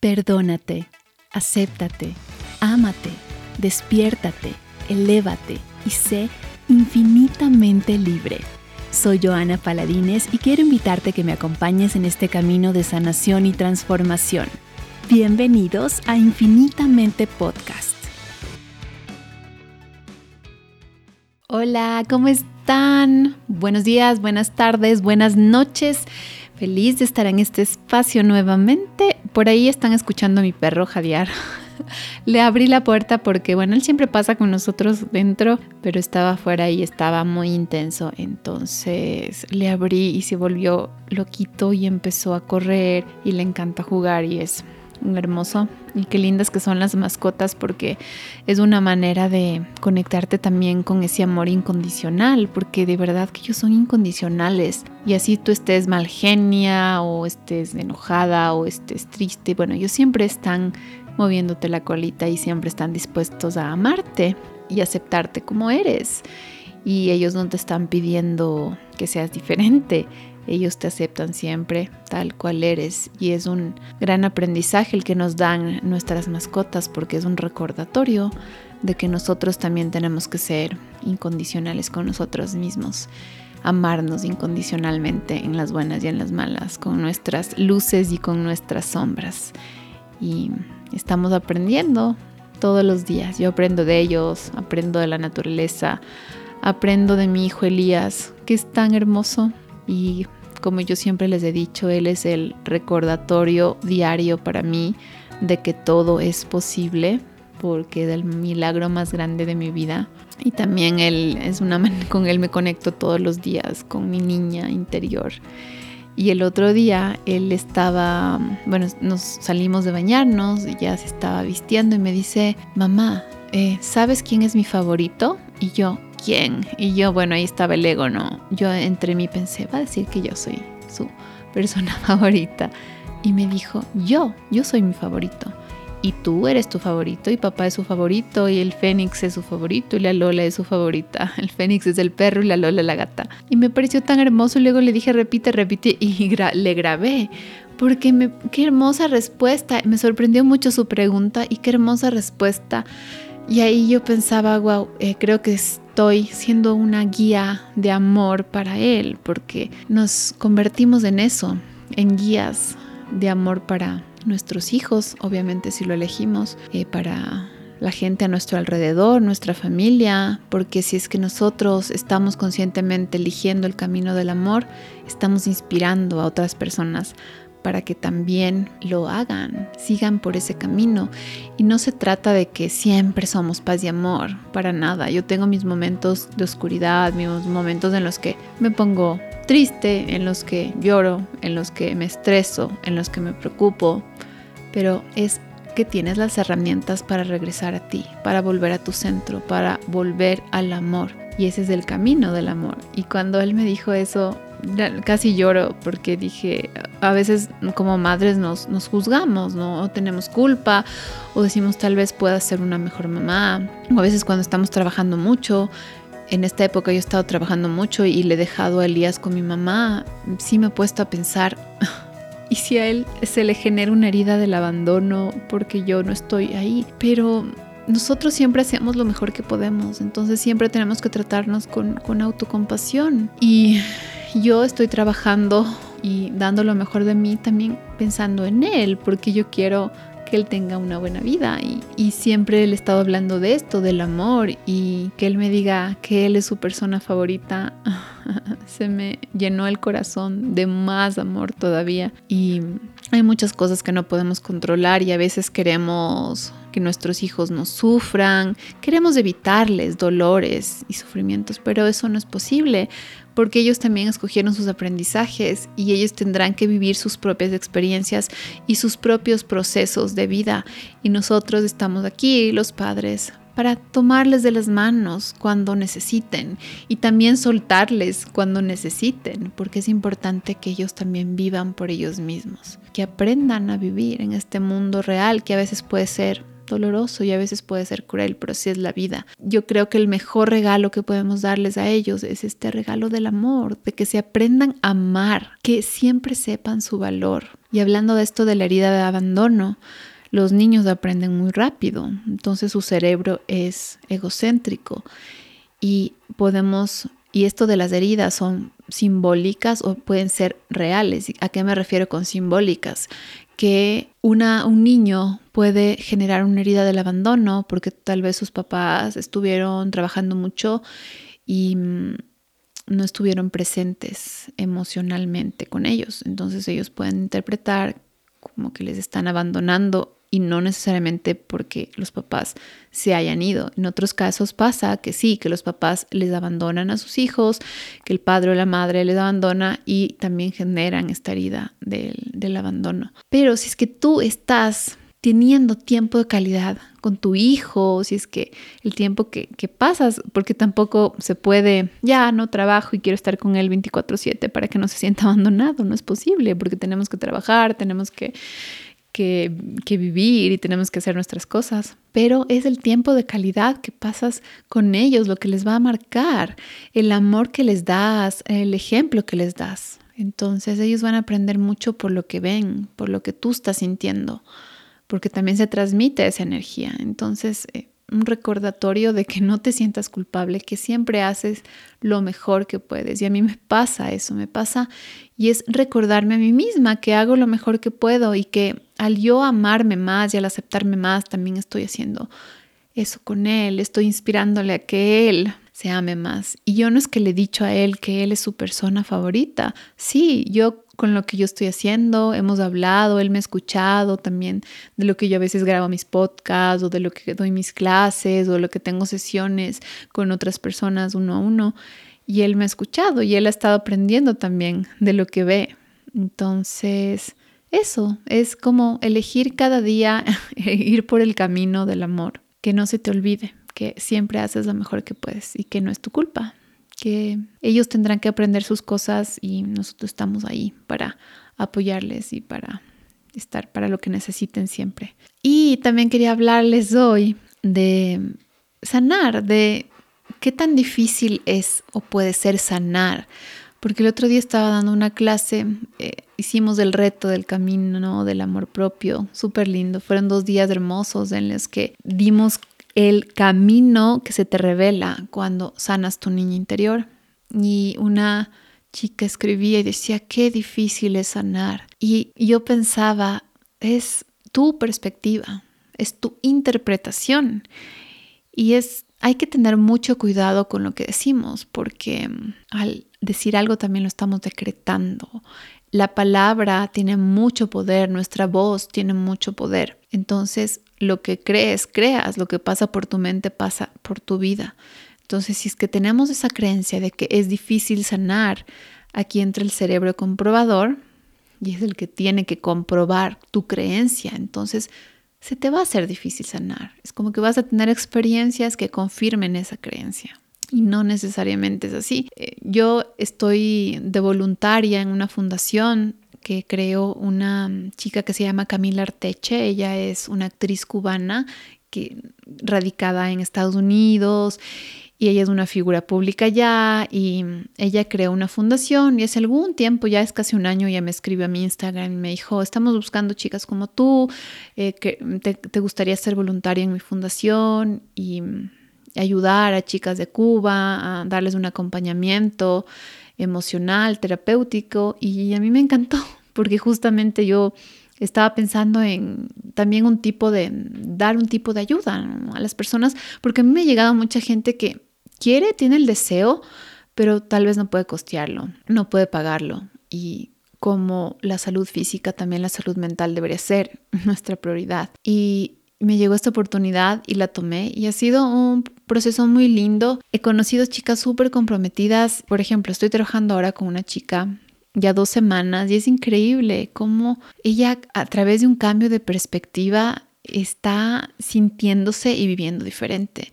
Perdónate, acéptate, ámate, despiértate, elévate y sé infinitamente libre. Soy Joana Paladines y quiero invitarte a que me acompañes en este camino de sanación y transformación. Bienvenidos a Infinitamente Podcast. Hola, ¿cómo están? Buenos días, buenas tardes, buenas noches. Feliz de estar en este espacio nuevamente. Por ahí están escuchando a mi perro jadear. Le abrí la puerta porque, bueno, él siempre pasa con nosotros dentro, pero estaba afuera y estaba muy intenso. Entonces le abrí y se volvió loquito y empezó a correr y le encanta jugar y es hermoso y qué lindas que son las mascotas porque es una manera de conectarte también con ese amor incondicional porque de verdad que ellos son incondicionales y así tú estés mal genia o estés enojada o estés triste bueno ellos siempre están moviéndote la colita y siempre están dispuestos a amarte y aceptarte como eres y ellos no te están pidiendo que seas diferente ellos te aceptan siempre tal cual eres y es un gran aprendizaje el que nos dan nuestras mascotas porque es un recordatorio de que nosotros también tenemos que ser incondicionales con nosotros mismos, amarnos incondicionalmente en las buenas y en las malas, con nuestras luces y con nuestras sombras. Y estamos aprendiendo todos los días. Yo aprendo de ellos, aprendo de la naturaleza, aprendo de mi hijo Elías, que es tan hermoso y como yo siempre les he dicho, Él es el recordatorio diario para mí de que todo es posible, porque es el milagro más grande de mi vida. Y también Él es una con Él me conecto todos los días, con mi niña interior. Y el otro día él estaba, bueno, nos salimos de bañarnos, ya se estaba vistiendo y me dice, mamá, eh, ¿sabes quién es mi favorito? Y yo, ¿quién? Y yo, bueno, ahí estaba el ego, ¿no? Yo entre mí pensé, va a decir que yo soy su persona favorita. Y me dijo, yo, yo soy mi favorito. Y tú eres tu favorito, y papá es su favorito, y el Fénix es su favorito, y la Lola es su favorita. El Fénix es el perro y la Lola la gata. Y me pareció tan hermoso, y luego le dije, repite, repite, y le grabé. Porque me, qué hermosa respuesta. Me sorprendió mucho su pregunta, y qué hermosa respuesta. Y ahí yo pensaba, wow, eh, creo que estoy siendo una guía de amor para él, porque nos convertimos en eso, en guías de amor para nuestros hijos, obviamente si lo elegimos, eh, para la gente a nuestro alrededor, nuestra familia, porque si es que nosotros estamos conscientemente eligiendo el camino del amor, estamos inspirando a otras personas para que también lo hagan, sigan por ese camino. Y no se trata de que siempre somos paz y amor, para nada. Yo tengo mis momentos de oscuridad, mis momentos en los que me pongo triste, en los que lloro, en los que me estreso, en los que me preocupo, pero es que tienes las herramientas para regresar a ti, para volver a tu centro, para volver al amor. Y ese es el camino del amor. Y cuando él me dijo eso, casi lloro porque dije, a veces como madres nos, nos juzgamos, ¿no? O tenemos culpa, o decimos tal vez pueda ser una mejor mamá, o a veces cuando estamos trabajando mucho, en esta época yo he estado trabajando mucho y le he dejado a Elías con mi mamá, sí me he puesto a pensar, ¿y si a él se le genera una herida del abandono porque yo no estoy ahí? Pero nosotros siempre hacemos lo mejor que podemos, entonces siempre tenemos que tratarnos con, autocompasión. Y yo estoy trabajando y dando lo mejor de mí también pensando en él, porque yo quiero que él tenga una buena vida y, y, siempre le he estado hablando de esto, del amor y que él me diga que él es su persona favorita, se me llenó el corazón de más amor todavía y hay muchas cosas que no podemos controlar y a veces queremos que nuestros hijos no sufran, queremos evitarles dolores y sufrimientos, pero eso no es posible porque ellos también escogieron sus aprendizajes y ellos tendrán que vivir sus propias experiencias y sus propios procesos de vida. Y nosotros estamos aquí, los padres, para tomarles de las manos cuando necesiten y también soltarles cuando necesiten, porque es importante que ellos también vivan por ellos mismos, que aprendan a vivir en este mundo real que a veces puede ser doloroso y a veces puede ser cruel, pero sí es la vida. Yo creo que el mejor regalo que podemos darles a ellos es este regalo del amor, de que se aprendan a amar, que siempre sepan su valor. Y hablando de esto de la herida de abandono, los niños aprenden muy rápido, entonces su cerebro es egocéntrico y podemos, y esto de las heridas son simbólicas o pueden ser reales. ¿A qué me refiero con simbólicas? Que una, un niño puede generar una herida del abandono porque tal vez sus papás estuvieron trabajando mucho y mm, no estuvieron presentes emocionalmente con ellos. Entonces ellos pueden interpretar como que les están abandonando y no necesariamente porque los papás se hayan ido. En otros casos pasa que sí, que los papás les abandonan a sus hijos, que el padre o la madre les abandona y también generan esta herida del, abandono. Pero si es que tú estás teniendo tiempo de calidad con tu hijo, si es que el tiempo que, que, pasas, porque tampoco se puede, ya no trabajo y quiero estar con él 24/7 para que no se sienta abandonado, no es posible, porque tenemos que trabajar, tenemos que que, vivir y tenemos que hacer nuestras cosas, pero es el tiempo de calidad que pasas con ellos lo que les va a marcar, el amor que les das, el ejemplo que les das. Entonces ellos van a aprender mucho por lo que ven, por lo que tú estás sintiendo, porque también se transmite esa energía. Entonces, eh, un recordatorio de que no te sientas culpable, que siempre haces lo mejor que puedes. Y a mí me pasa eso, me pasa y es recordarme a mí misma que hago lo mejor que puedo y que al yo amarme más y al aceptarme más, también estoy haciendo eso con él, estoy inspirándole a que él se ame más. Y yo no es que le he dicho a él que él es su persona favorita. Sí, yo con lo que yo estoy haciendo, hemos hablado, él me ha escuchado también de lo que yo a veces grabo mis podcasts o de lo que doy mis clases o lo que tengo sesiones con otras personas uno a uno. Y él me ha escuchado y él ha estado aprendiendo también de lo que ve. Entonces, eso es como elegir cada día ir por el camino del amor, que no se te olvide que siempre haces lo mejor que puedes y que no es tu culpa, que ellos tendrán que aprender sus cosas y nosotros estamos ahí para apoyarles y para estar para lo que necesiten siempre. Y también quería hablarles hoy de sanar, de qué tan difícil es o puede ser sanar. Porque el otro día estaba dando una clase, eh, hicimos el reto del camino del amor propio, súper lindo. Fueron dos días hermosos en los que dimos el camino que se te revela cuando sanas tu niña interior. Y una chica escribía y decía, qué difícil es sanar. Y yo pensaba, es tu perspectiva, es tu interpretación. Y es, hay que tener mucho cuidado con lo que decimos, porque mm, al decir algo también lo estamos decretando. La palabra tiene mucho poder, nuestra voz tiene mucho poder. Entonces, lo que crees, creas, lo que pasa por tu mente pasa por tu vida. Entonces, si es que tenemos esa creencia de que es difícil sanar, aquí entra el cerebro comprobador y es el que tiene que comprobar tu creencia. Entonces, se te va a hacer difícil sanar. Es como que vas a tener experiencias que confirmen esa creencia. Y no necesariamente es así. Eh, yo estoy de voluntaria en una fundación que creó una chica que se llama Camila Arteche. Ella es una actriz cubana que radicada en Estados Unidos y ella es una figura pública ya y ella creó una fundación y hace algún tiempo, ya es casi un año, ya me escribió a mi Instagram y me dijo, estamos buscando chicas como tú, eh, que te, te, gustaría ser voluntaria en mi fundación y ayudar a chicas de Cuba, a darles un acompañamiento emocional, terapéutico y a mí me encantó porque justamente yo estaba pensando en también un tipo de, dar un tipo de ayuda a las personas, porque a mí me ha llegado mucha gente que quiere, tiene el deseo, pero tal vez no puede costearlo, no puede pagarlo. Y como la salud física, también la salud mental debería ser nuestra prioridad. Y me llegó esta oportunidad y la tomé y ha sido un proceso muy lindo. He conocido chicas súper comprometidas. Por ejemplo, estoy trabajando ahora con una chica ya dos semanas y es increíble cómo ella a través de un cambio de perspectiva está sintiéndose y viviendo diferente.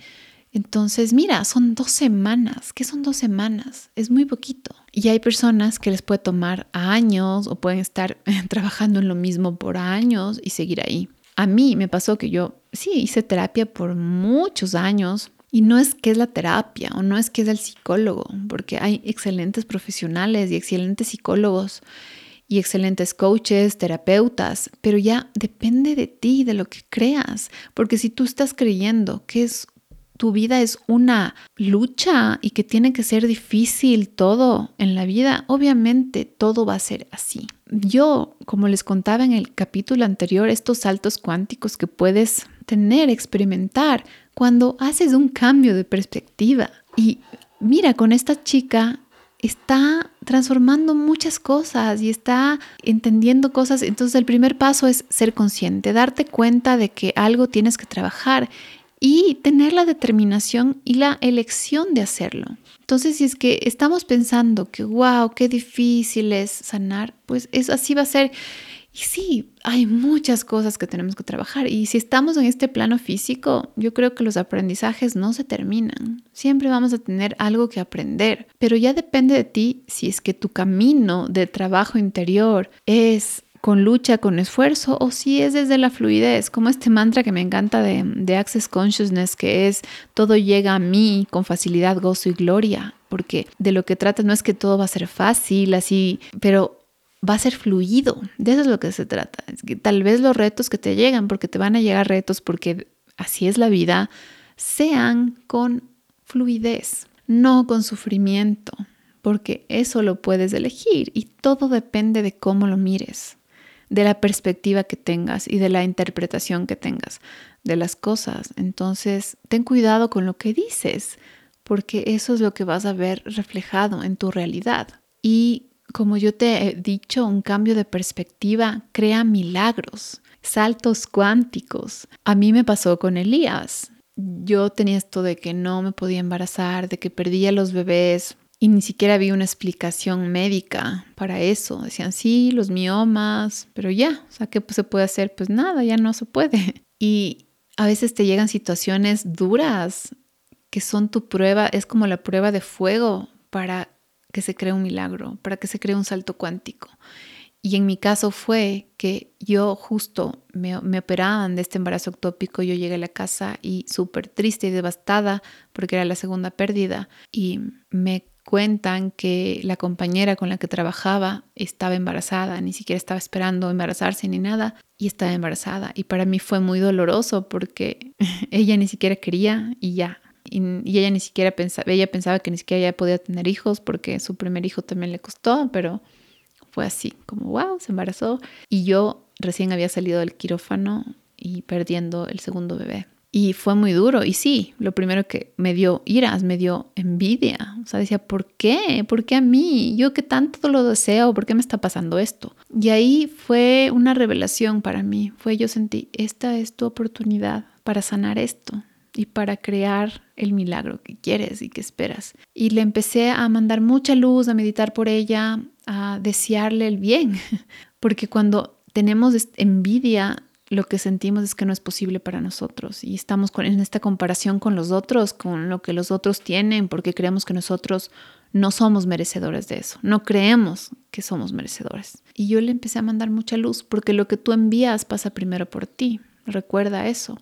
Entonces, mira, son dos semanas. ¿Qué son dos semanas? Es muy poquito. Y hay personas que les puede tomar años o pueden estar trabajando en lo mismo por años y seguir ahí. A mí me pasó que yo sí hice terapia por muchos años y no es que es la terapia o no es que es el psicólogo, porque hay excelentes profesionales y excelentes psicólogos y excelentes coaches, terapeutas, pero ya depende de ti, de lo que creas, porque si tú estás creyendo que es tu vida es una lucha y que tiene que ser difícil todo en la vida, obviamente todo va a ser así. Yo, como les contaba en el capítulo anterior, estos saltos cuánticos que puedes tener, experimentar, cuando haces un cambio de perspectiva. Y mira, con esta chica está transformando muchas cosas y está entendiendo cosas. Entonces el primer paso es ser consciente, darte cuenta de que algo tienes que trabajar y tener la determinación y la elección de hacerlo. Entonces, si es que estamos pensando que, wow, qué difícil es sanar, pues es, así va a ser. Y sí, hay muchas cosas que tenemos que trabajar. Y si estamos en este plano físico, yo creo que los aprendizajes no se terminan. Siempre vamos a tener algo que aprender. Pero ya depende de ti si es que tu camino de trabajo interior es con lucha, con esfuerzo, o si es desde la fluidez, como este mantra que me encanta de, Access Consciousness, que es todo llega a mí con facilidad, gozo y gloria, porque de lo que trata no es que todo va a ser fácil, así, pero va a ser fluido, de eso es lo que se trata. Es tal vez los retos que te llegan, porque te van a llegar retos, porque así es la vida, sean con fluidez, no con sufrimiento, porque eso lo puedes elegir y todo depende de cómo lo mires de la perspectiva que tengas y de la interpretación que tengas de las cosas. Entonces, ten cuidado con lo que dices, porque eso es lo que vas a ver reflejado en tu realidad. Y como yo te he dicho, un cambio de perspectiva crea milagros, saltos cuánticos. A mí me pasó con Elías. Yo tenía esto de que no me podía embarazar, de que perdía los bebés y ni siquiera había una explicación médica para eso. Decían, sí, los miomas, pero ya, o sea, ¿qué se puede hacer? Pues nada, ya no se puede. Y a veces te llegan situaciones duras que son tu prueba, es como la prueba de fuego para que se cree un milagro, para que se cree un salto cuántico. Y en mi caso fue que yo justo me, operaban de este embarazo ectópico, yo llegué a la casa y súper triste y devastada porque era la segunda pérdida y me cuentan que la compañera con la que trabajaba estaba embarazada, ni siquiera estaba esperando embarazarse ni nada, y estaba embarazada. Y para mí fue muy doloroso porque ella ni siquiera quería y ya. Y, ella ni siquiera pensaba, ella pensaba que ni siquiera ya podía tener hijos porque su primer hijo también le costó, pero fue así, como wow, se embarazó. Y yo recién había salido del quirófano y perdiendo el segundo bebé. Y fue muy duro. Y sí, lo primero que me dio iras, me dio envidia. O sea, decía, ¿por qué? ¿Por qué a mí? Yo que tanto lo deseo, ¿por qué me está pasando esto? Y ahí fue una revelación para mí. Fue yo sentí, esta es tu oportunidad para sanar esto y para crear el milagro que quieres y que esperas. Y le empecé a mandar mucha luz, a meditar por ella, a desearle el bien. Porque cuando tenemos envidia lo que sentimos es que no es posible para nosotros y estamos en esta comparación con los otros, con lo que los otros tienen, porque creemos que nosotros no somos merecedores de eso, no creemos que somos merecedores. Y yo le empecé a mandar mucha luz porque lo que tú envías pasa primero por ti, recuerda eso.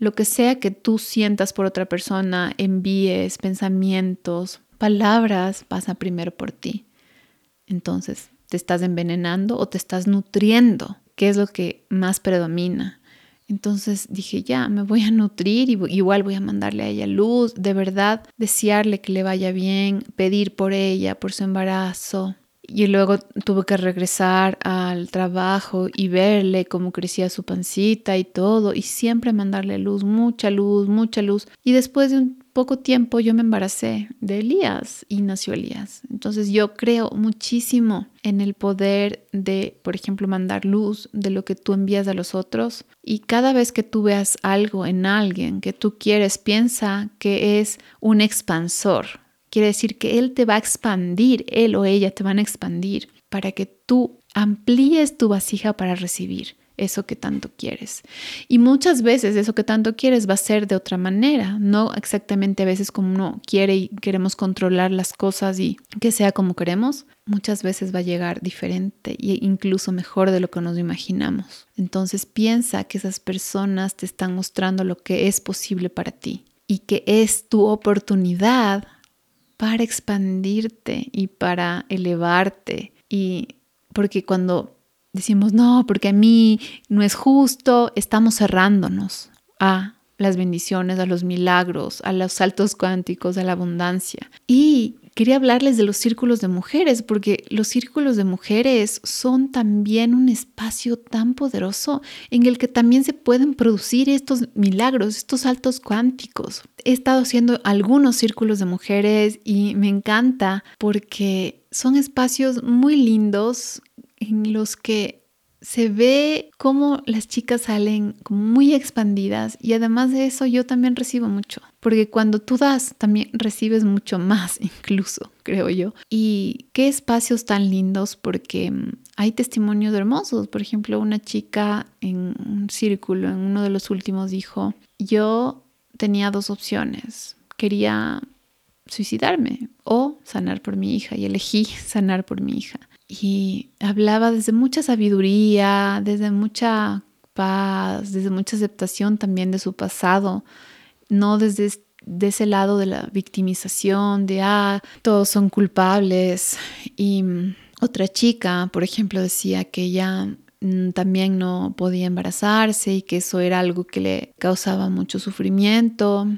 Lo que sea que tú sientas por otra persona, envíes, pensamientos, palabras, pasa primero por ti. Entonces, ¿te estás envenenando o te estás nutriendo? qué es lo que más predomina. Entonces dije, ya, me voy a nutrir y igual voy a mandarle a ella luz, de verdad, desearle que le vaya bien, pedir por ella, por su embarazo. Y luego tuve que regresar al trabajo y verle cómo crecía su pancita y todo, y siempre mandarle luz, mucha luz, mucha luz. Y después de un poco tiempo yo me embaracé de Elías y nació Elías. Entonces yo creo muchísimo en el poder de, por ejemplo, mandar luz de lo que tú envías a los otros. Y cada vez que tú veas algo en alguien que tú quieres, piensa que es un expansor. Quiere decir que él te va a expandir, él o ella te van a expandir para que tú amplíes tu vasija para recibir eso que tanto quieres. Y muchas veces eso que tanto quieres va a ser de otra manera, no exactamente a veces como uno quiere y queremos controlar las cosas y que sea como queremos, muchas veces va a llegar diferente e incluso mejor de lo que nos imaginamos. Entonces piensa que esas personas te están mostrando lo que es posible para ti y que es tu oportunidad para expandirte y para elevarte y porque cuando decimos, no, porque a mí no es justo, estamos cerrándonos a las bendiciones, a los milagros, a los saltos cuánticos, a la abundancia. Y quería hablarles de los círculos de mujeres, porque los círculos de mujeres son también un espacio tan poderoso en el que también se pueden producir estos milagros, estos saltos cuánticos. He estado haciendo algunos círculos de mujeres y me encanta porque son espacios muy lindos en los que se ve cómo las chicas salen muy expandidas y además de eso yo también recibo mucho, porque cuando tú das también recibes mucho más incluso, creo yo. Y qué espacios tan lindos porque mm, hay testimonios hermosos, por ejemplo, una chica en un círculo, en uno de los últimos dijo, yo tenía dos opciones, quería suicidarme o sanar por mi hija y elegí sanar por mi hija y hablaba desde mucha sabiduría, desde mucha paz, desde mucha aceptación también de su pasado, no desde de ese lado de la victimización, de, ah, todos son culpables. Y mm, otra chica, por ejemplo, decía que ella mm, también no podía embarazarse y que eso era algo que le causaba mucho sufrimiento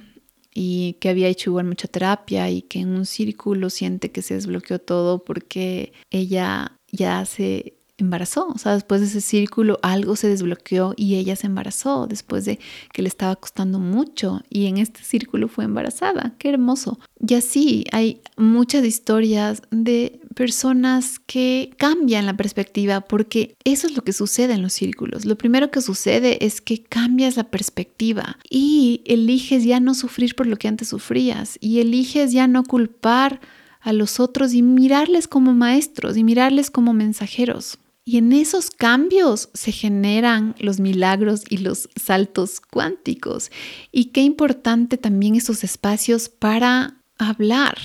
y que había hecho igual mucha terapia y que en un círculo siente que se desbloqueó todo porque ella ya se embarazó, o sea, después de ese círculo algo se desbloqueó y ella se embarazó después de que le estaba costando mucho y en este círculo fue embarazada, qué hermoso. Y así hay muchas historias de personas que cambian la perspectiva porque eso es lo que sucede en los círculos. Lo primero que sucede es que cambias la perspectiva y eliges ya no sufrir por lo que antes sufrías y eliges ya no culpar a los otros y mirarles como maestros y mirarles como mensajeros. Y en esos cambios se generan los milagros y los saltos cuánticos. Y qué importante también esos espacios para hablar,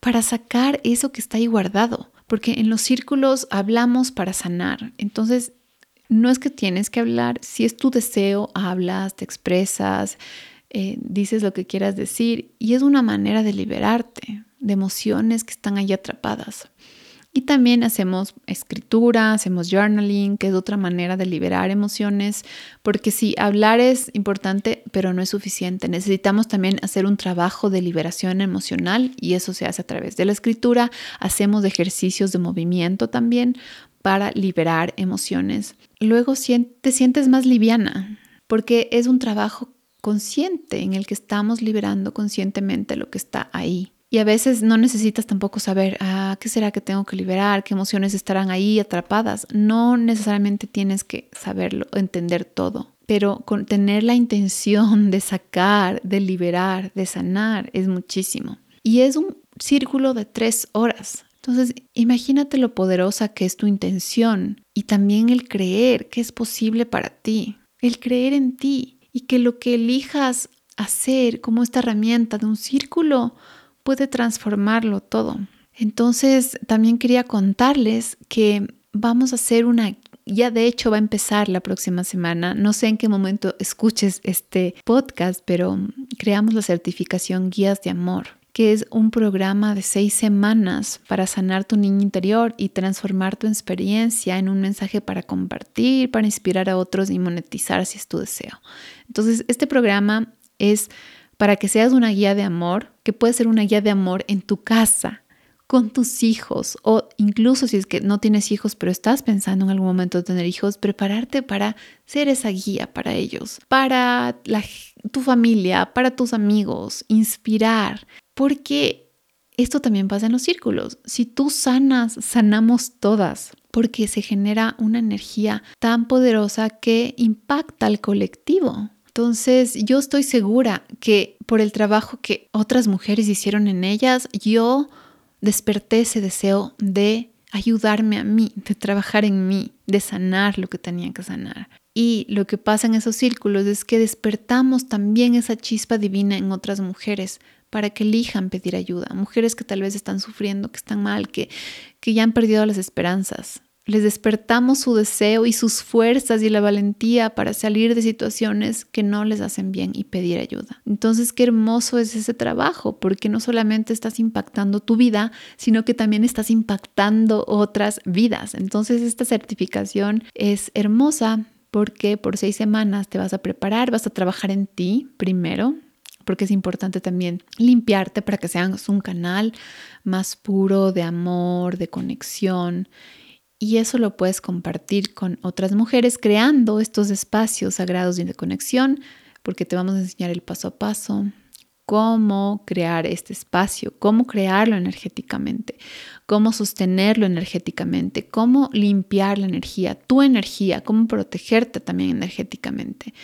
para sacar eso que está ahí guardado. Porque en los círculos hablamos para sanar. Entonces, no es que tienes que hablar, si es tu deseo, hablas, te expresas, eh, dices lo que quieras decir y es una manera de liberarte de emociones que están ahí atrapadas. Y también hacemos escritura, hacemos journaling, que es otra manera de liberar emociones, porque sí, hablar es importante, pero no es suficiente. Necesitamos también hacer un trabajo de liberación emocional y eso se hace a través de la escritura. Hacemos ejercicios de movimiento también para liberar emociones. Luego te sientes más liviana, porque es un trabajo consciente en el que estamos liberando conscientemente lo que está ahí. Y a veces no necesitas tampoco saber, ah, ¿qué será que tengo que liberar? ¿Qué emociones estarán ahí atrapadas? No necesariamente tienes que saberlo, entender todo, pero con tener la intención de sacar, de liberar, de sanar es muchísimo. Y es un círculo de tres horas. Entonces, imagínate lo poderosa que es tu intención y también el creer que es posible para ti, el creer en ti y que lo que elijas hacer como esta herramienta de un círculo puede transformarlo todo. Entonces, también quería contarles que vamos a hacer una, ya de hecho va a empezar la próxima semana, no sé en qué momento escuches este podcast, pero creamos la certificación Guías de Amor que es un programa de seis semanas para sanar tu niño interior y transformar tu experiencia en un mensaje para compartir, para inspirar a otros y monetizar si es tu deseo. Entonces, este programa es para que seas una guía de amor, que puede ser una guía de amor en tu casa, con tus hijos o incluso si es que no tienes hijos pero estás pensando en algún momento tener hijos, prepararte para ser esa guía para ellos, para tu familia, para tus amigos, inspirar, porque esto también pasa en los círculos. Si tú sanas, sanamos todas, porque se genera una energía tan poderosa que impacta al colectivo. Entonces, yo estoy segura que por el trabajo que otras mujeres hicieron en ellas, yo desperté ese deseo de ayudarme a mí, de trabajar en mí, de sanar lo que tenía que sanar. Y lo que pasa en esos círculos es que despertamos también esa chispa divina en otras mujeres para que elijan pedir ayuda. Mujeres que tal vez están sufriendo, que están mal, que, que ya han perdido las esperanzas les despertamos su deseo y sus fuerzas y la valentía para salir de situaciones que no les hacen bien y pedir ayuda. Entonces, qué hermoso es ese trabajo, porque no solamente estás impactando tu vida, sino que también estás impactando otras vidas. Entonces, esta certificación es hermosa porque por seis semanas te vas a preparar, vas a trabajar en ti primero, porque es importante también limpiarte para que seas un canal más puro de amor, de conexión y eso lo puedes compartir con otras mujeres creando estos espacios sagrados de conexión, porque te vamos a enseñar el paso a paso, cómo crear este espacio, cómo crearlo energéticamente, cómo sostenerlo energéticamente, cómo limpiar la energía, tu energía, cómo protegerte también energéticamente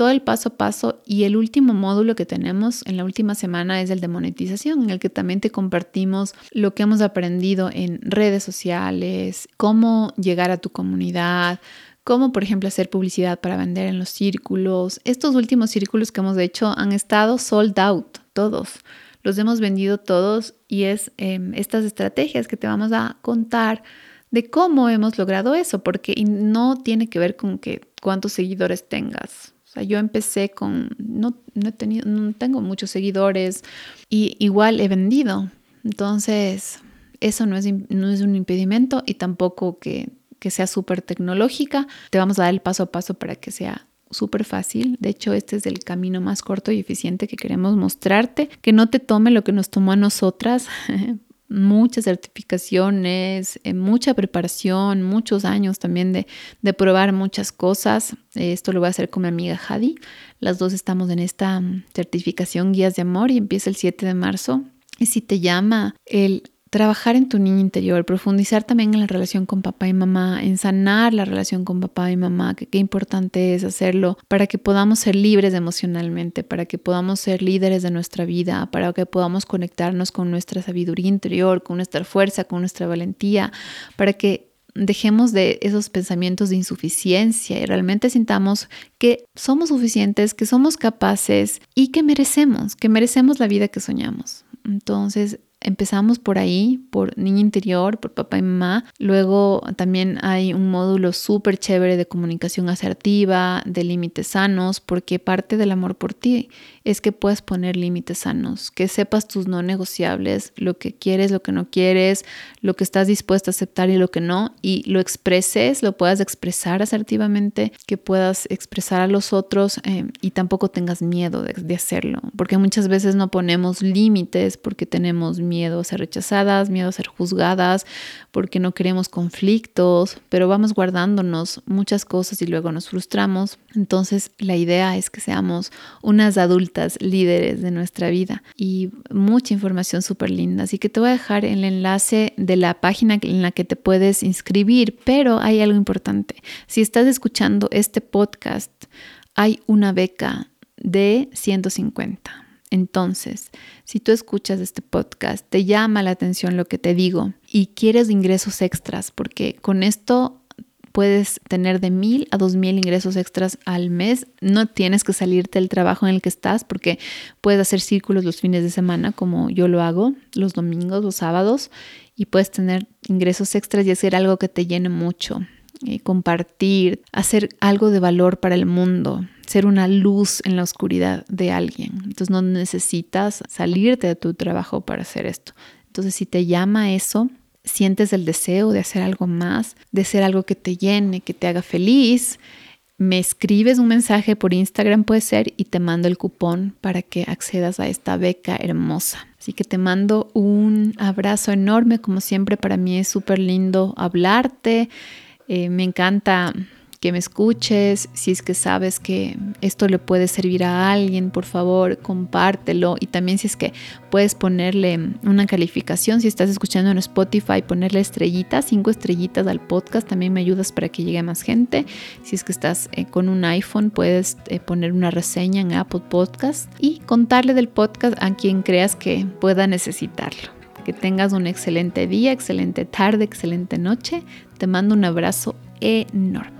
todo el paso a paso y el último módulo que tenemos en la última semana es el de monetización, en el que también te compartimos lo que hemos aprendido en redes sociales, cómo llegar a tu comunidad, cómo por ejemplo hacer publicidad para vender en los círculos. Estos últimos círculos que hemos hecho han estado sold out, todos. Los hemos vendido todos y es em, estas estrategias que te vamos a contar de cómo hemos logrado eso, porque no tiene que ver con que cuántos seguidores tengas. O sea, yo empecé con, no, no, he tenido, no tengo muchos seguidores y igual he vendido. Entonces, eso no es, no es un impedimento y tampoco que, que sea súper tecnológica. Te vamos a dar el paso a paso para que sea súper fácil. De hecho, este es el camino más corto y eficiente que queremos mostrarte. Que no te tome lo que nos tomó a nosotras muchas certificaciones, eh, mucha preparación, muchos años también de, de probar muchas cosas. esto lo voy a hacer con mi amiga Jadi. Las dos estamos en esta mm, certificación Guías de Amor y empieza el 7 de marzo. Y si te llama el trabajar en tu niño interior, profundizar también en la relación con papá y mamá, en sanar la relación con papá y mamá, que qué importante es hacerlo para que podamos ser libres emocionalmente, para que podamos ser líderes de nuestra vida, para que podamos conectarnos con nuestra sabiduría interior, con nuestra fuerza, con nuestra valentía, para que dejemos de esos pensamientos de insuficiencia y realmente sintamos que somos suficientes, que somos capaces y que merecemos, que merecemos la vida que soñamos. Entonces, Empezamos por ahí, por niño interior, por papá y mamá. Luego también hay un módulo súper chévere de comunicación asertiva, de límites sanos, porque parte del amor por ti es que puedas poner límites sanos, que sepas tus no negociables, lo que quieres, lo que no quieres, lo que estás dispuesto a aceptar y lo que no, y lo expreses, lo puedas expresar asertivamente, que puedas expresar a los otros eh, y tampoco tengas miedo de, de hacerlo, porque muchas veces no ponemos límites porque tenemos miedo a ser rechazadas, miedo a ser juzgadas, porque no queremos conflictos, pero vamos guardándonos muchas cosas y luego nos frustramos. Entonces la idea es que seamos unas adultas líderes de nuestra vida y mucha información súper linda. Así que te voy a dejar el enlace de la página en la que te puedes inscribir, pero hay algo importante. Si estás escuchando este podcast, hay una beca de 150. Entonces, si tú escuchas este podcast, te llama la atención lo que te digo y quieres ingresos extras, porque con esto puedes tener de mil a dos mil ingresos extras al mes. No tienes que salirte del trabajo en el que estás porque puedes hacer círculos los fines de semana como yo lo hago, los domingos, los sábados, y puedes tener ingresos extras y hacer algo que te llene mucho. Y eh, compartir, hacer algo de valor para el mundo, ser una luz en la oscuridad de alguien. Entonces no necesitas salirte de tu trabajo para hacer esto. Entonces si te llama eso, sientes el deseo de hacer algo más, de hacer algo que te llene, que te haga feliz, me escribes un mensaje por Instagram puede ser y te mando el cupón para que accedas a esta beca hermosa. Así que te mando un abrazo enorme, como siempre para mí es súper lindo hablarte. Eh, me encanta que me escuches, si es que sabes que esto le puede servir a alguien, por favor, compártelo y también si es que puedes ponerle una calificación, si estás escuchando en Spotify, ponerle estrellitas, cinco estrellitas al podcast, también me ayudas para que llegue más gente. Si es que estás eh, con un iPhone, puedes eh, poner una reseña en Apple Podcast y contarle del podcast a quien creas que pueda necesitarlo. Que tengas un excelente día, excelente tarde, excelente noche. Te mando un abrazo enorme.